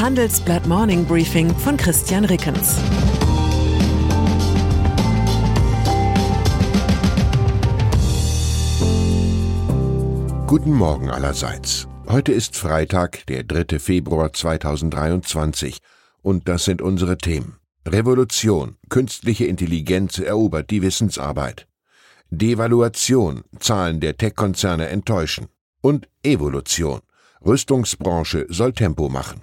Handelsblatt Morning Briefing von Christian Rickens. Guten Morgen allerseits. Heute ist Freitag, der 3. Februar 2023 und das sind unsere Themen. Revolution, künstliche Intelligenz erobert die Wissensarbeit. Devaluation, Zahlen der Tech-Konzerne enttäuschen. Und Evolution, Rüstungsbranche soll Tempo machen.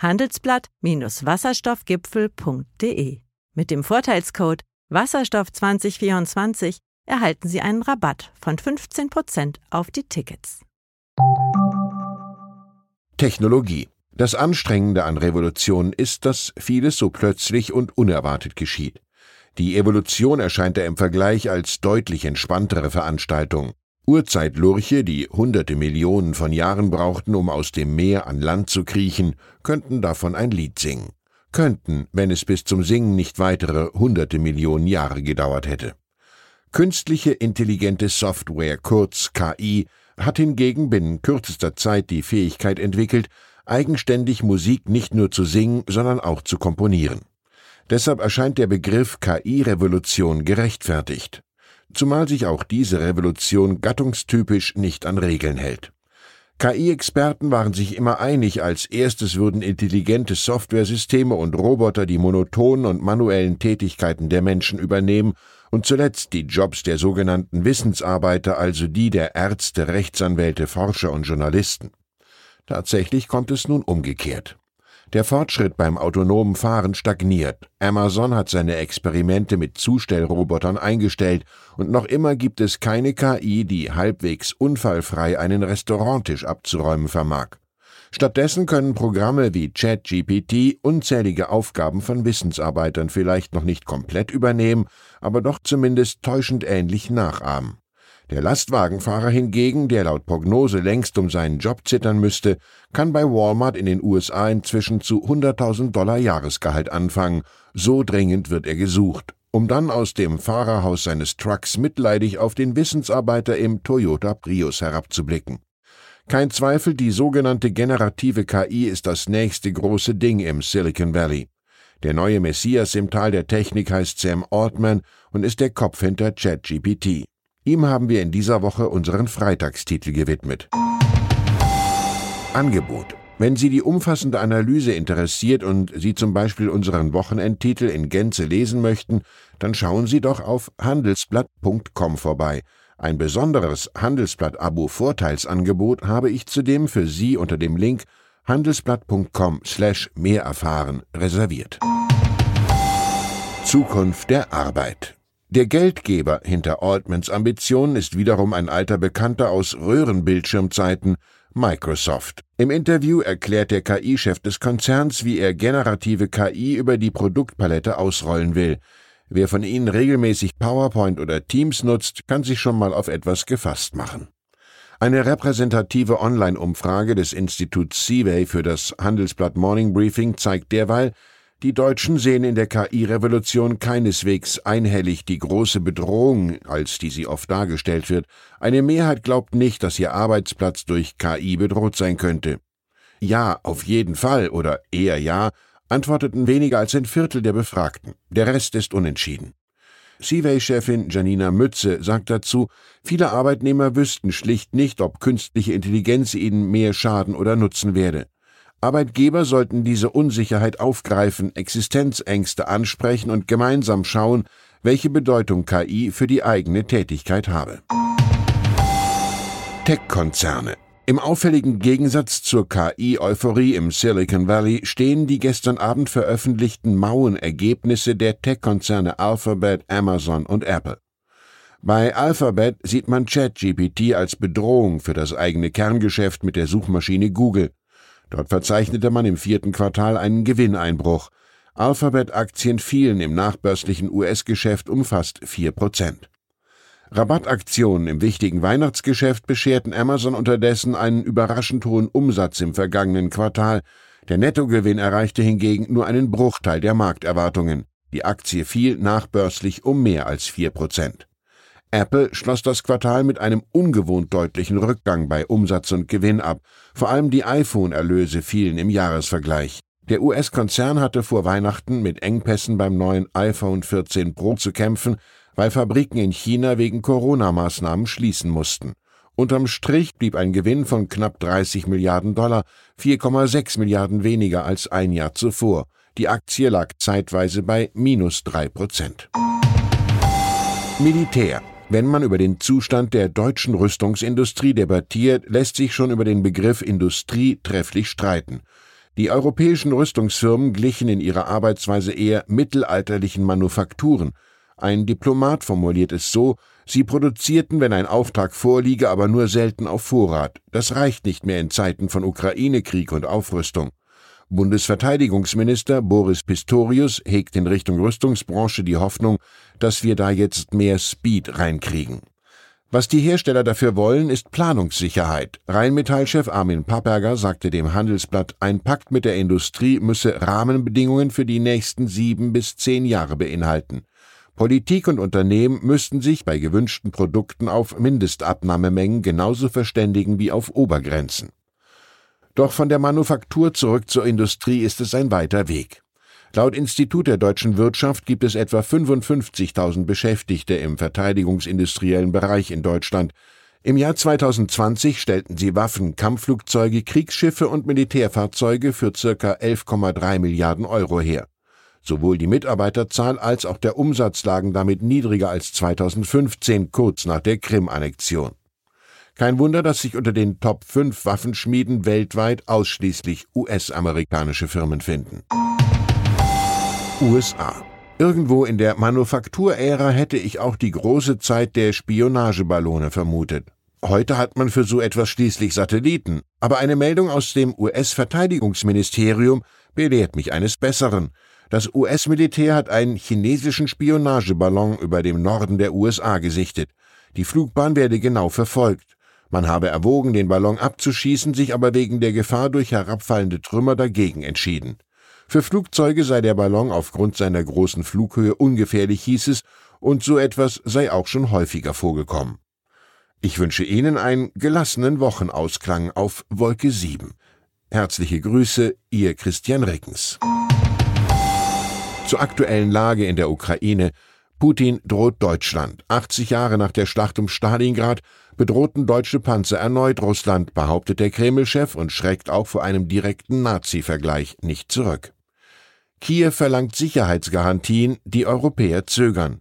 handelsblatt-wasserstoffgipfel.de. Mit dem Vorteilscode Wasserstoff 2024 erhalten Sie einen Rabatt von 15% auf die Tickets. Technologie. Das Anstrengende an Revolution ist, dass vieles so plötzlich und unerwartet geschieht. Die Evolution erscheint da im Vergleich als deutlich entspanntere Veranstaltung. Urzeitlurche, die hunderte Millionen von Jahren brauchten, um aus dem Meer an Land zu kriechen, könnten davon ein Lied singen. Könnten, wenn es bis zum Singen nicht weitere hunderte Millionen Jahre gedauert hätte. Künstliche intelligente Software, kurz KI, hat hingegen binnen kürzester Zeit die Fähigkeit entwickelt, eigenständig Musik nicht nur zu singen, sondern auch zu komponieren. Deshalb erscheint der Begriff KI-Revolution gerechtfertigt zumal sich auch diese Revolution gattungstypisch nicht an Regeln hält. KI-Experten waren sich immer einig, als erstes würden intelligente Softwaresysteme und Roboter die monotonen und manuellen Tätigkeiten der Menschen übernehmen und zuletzt die Jobs der sogenannten Wissensarbeiter, also die der Ärzte, Rechtsanwälte, Forscher und Journalisten. Tatsächlich kommt es nun umgekehrt. Der Fortschritt beim autonomen Fahren stagniert. Amazon hat seine Experimente mit Zustellrobotern eingestellt und noch immer gibt es keine KI, die halbwegs unfallfrei einen Restauranttisch abzuräumen vermag. Stattdessen können Programme wie ChatGPT unzählige Aufgaben von Wissensarbeitern vielleicht noch nicht komplett übernehmen, aber doch zumindest täuschend ähnlich nachahmen. Der Lastwagenfahrer hingegen, der laut Prognose längst um seinen Job zittern müsste, kann bei Walmart in den USA inzwischen zu 100.000 Dollar Jahresgehalt anfangen. So dringend wird er gesucht, um dann aus dem Fahrerhaus seines Trucks mitleidig auf den Wissensarbeiter im Toyota Prius herabzublicken. Kein Zweifel, die sogenannte generative KI ist das nächste große Ding im Silicon Valley. Der neue Messias im Tal der Technik heißt Sam Altman und ist der Kopf hinter ChatGPT. Ihm haben wir in dieser Woche unseren Freitagstitel gewidmet. Angebot. Wenn Sie die umfassende Analyse interessiert und Sie zum Beispiel unseren Wochenendtitel in Gänze lesen möchten, dann schauen Sie doch auf handelsblatt.com vorbei. Ein besonderes Handelsblatt-Abo-Vorteilsangebot habe ich zudem für Sie unter dem Link handelsblatt.com slash mehr erfahren reserviert. Zukunft der Arbeit. Der Geldgeber hinter Altmans Ambitionen ist wiederum ein alter Bekannter aus Röhrenbildschirmzeiten, Microsoft. Im Interview erklärt der KI-Chef des Konzerns, wie er generative KI über die Produktpalette ausrollen will. Wer von Ihnen regelmäßig PowerPoint oder Teams nutzt, kann sich schon mal auf etwas gefasst machen. Eine repräsentative Online-Umfrage des Instituts Seaway für das Handelsblatt Morning Briefing zeigt derweil, die Deutschen sehen in der KI-Revolution keineswegs einhellig die große Bedrohung, als die sie oft dargestellt wird. Eine Mehrheit glaubt nicht, dass ihr Arbeitsplatz durch KI bedroht sein könnte. Ja, auf jeden Fall oder eher ja, antworteten weniger als ein Viertel der Befragten. Der Rest ist unentschieden. Seaway-Chefin Janina Mütze sagt dazu, viele Arbeitnehmer wüssten schlicht nicht, ob künstliche Intelligenz ihnen mehr schaden oder nutzen werde. Arbeitgeber sollten diese Unsicherheit aufgreifen, Existenzängste ansprechen und gemeinsam schauen, welche Bedeutung KI für die eigene Tätigkeit habe. Tech-Konzerne im auffälligen Gegensatz zur KI-Euphorie im Silicon Valley stehen die gestern Abend veröffentlichten mauen Ergebnisse der Tech-Konzerne Alphabet, Amazon und Apple. Bei Alphabet sieht man ChatGPT als Bedrohung für das eigene Kerngeschäft mit der Suchmaschine Google. Dort verzeichnete man im vierten Quartal einen Gewinneinbruch. Alphabet-Aktien fielen im nachbörslichen US-Geschäft um fast 4 Prozent. Rabattaktionen im wichtigen Weihnachtsgeschäft bescherten Amazon unterdessen einen überraschend hohen Umsatz im vergangenen Quartal. Der Nettogewinn erreichte hingegen nur einen Bruchteil der Markterwartungen. Die Aktie fiel nachbörslich um mehr als 4 Prozent. Apple schloss das Quartal mit einem ungewohnt deutlichen Rückgang bei Umsatz und Gewinn ab. Vor allem die iPhone-Erlöse fielen im Jahresvergleich. Der US-Konzern hatte vor Weihnachten mit Engpässen beim neuen iPhone 14 Pro zu kämpfen, weil Fabriken in China wegen Corona-Maßnahmen schließen mussten. Unterm Strich blieb ein Gewinn von knapp 30 Milliarden Dollar, 4,6 Milliarden weniger als ein Jahr zuvor. Die Aktie lag zeitweise bei minus drei Prozent. Militär. Wenn man über den Zustand der deutschen Rüstungsindustrie debattiert, lässt sich schon über den Begriff Industrie trefflich streiten. Die europäischen Rüstungsfirmen glichen in ihrer Arbeitsweise eher mittelalterlichen Manufakturen. Ein Diplomat formuliert es so, sie produzierten, wenn ein Auftrag vorliege, aber nur selten auf Vorrat. Das reicht nicht mehr in Zeiten von Ukraine-Krieg und Aufrüstung. Bundesverteidigungsminister Boris Pistorius hegt in Richtung Rüstungsbranche die Hoffnung, dass wir da jetzt mehr Speed reinkriegen. Was die Hersteller dafür wollen, ist Planungssicherheit. Rheinmetall-Chef Armin Papperger sagte dem Handelsblatt, ein Pakt mit der Industrie müsse Rahmenbedingungen für die nächsten sieben bis zehn Jahre beinhalten. Politik und Unternehmen müssten sich bei gewünschten Produkten auf Mindestabnahmemengen genauso verständigen wie auf Obergrenzen. Doch von der Manufaktur zurück zur Industrie ist es ein weiter Weg. Laut Institut der deutschen Wirtschaft gibt es etwa 55.000 Beschäftigte im verteidigungsindustriellen Bereich in Deutschland. Im Jahr 2020 stellten sie Waffen, Kampfflugzeuge, Kriegsschiffe und Militärfahrzeuge für ca. 11,3 Milliarden Euro her. Sowohl die Mitarbeiterzahl als auch der Umsatz lagen damit niedriger als 2015, kurz nach der Krim-Annexion. Kein Wunder, dass sich unter den Top 5 Waffenschmieden weltweit ausschließlich US-amerikanische Firmen finden. USA. Irgendwo in der Manufakturära hätte ich auch die große Zeit der Spionageballone vermutet. Heute hat man für so etwas schließlich Satelliten, aber eine Meldung aus dem US-Verteidigungsministerium belehrt mich eines Besseren. Das US-Militär hat einen chinesischen Spionageballon über dem Norden der USA gesichtet. Die Flugbahn werde genau verfolgt. Man habe erwogen, den Ballon abzuschießen, sich aber wegen der Gefahr durch herabfallende Trümmer dagegen entschieden. Für Flugzeuge sei der Ballon aufgrund seiner großen Flughöhe ungefährlich, hieß es, und so etwas sei auch schon häufiger vorgekommen. Ich wünsche Ihnen einen gelassenen Wochenausklang auf Wolke 7. Herzliche Grüße, Ihr Christian Reckens. Zur aktuellen Lage in der Ukraine. Putin droht Deutschland. 80 Jahre nach der Schlacht um Stalingrad bedrohten deutsche Panzer erneut Russland, behauptet der Kreml-Chef und schreckt auch vor einem direkten Nazi-Vergleich nicht zurück. Kiew verlangt Sicherheitsgarantien, die Europäer zögern.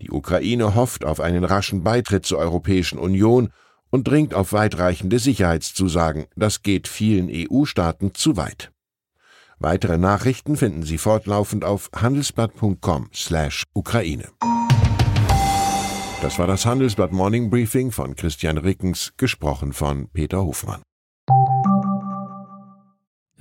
Die Ukraine hofft auf einen raschen Beitritt zur Europäischen Union und dringt auf weitreichende Sicherheitszusagen. Das geht vielen EU-Staaten zu weit. Weitere Nachrichten finden Sie fortlaufend auf handelsblatt.com/Ukraine. Das war das Handelsblatt Morning Briefing von Christian Rickens, gesprochen von Peter Hofmann.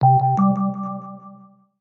you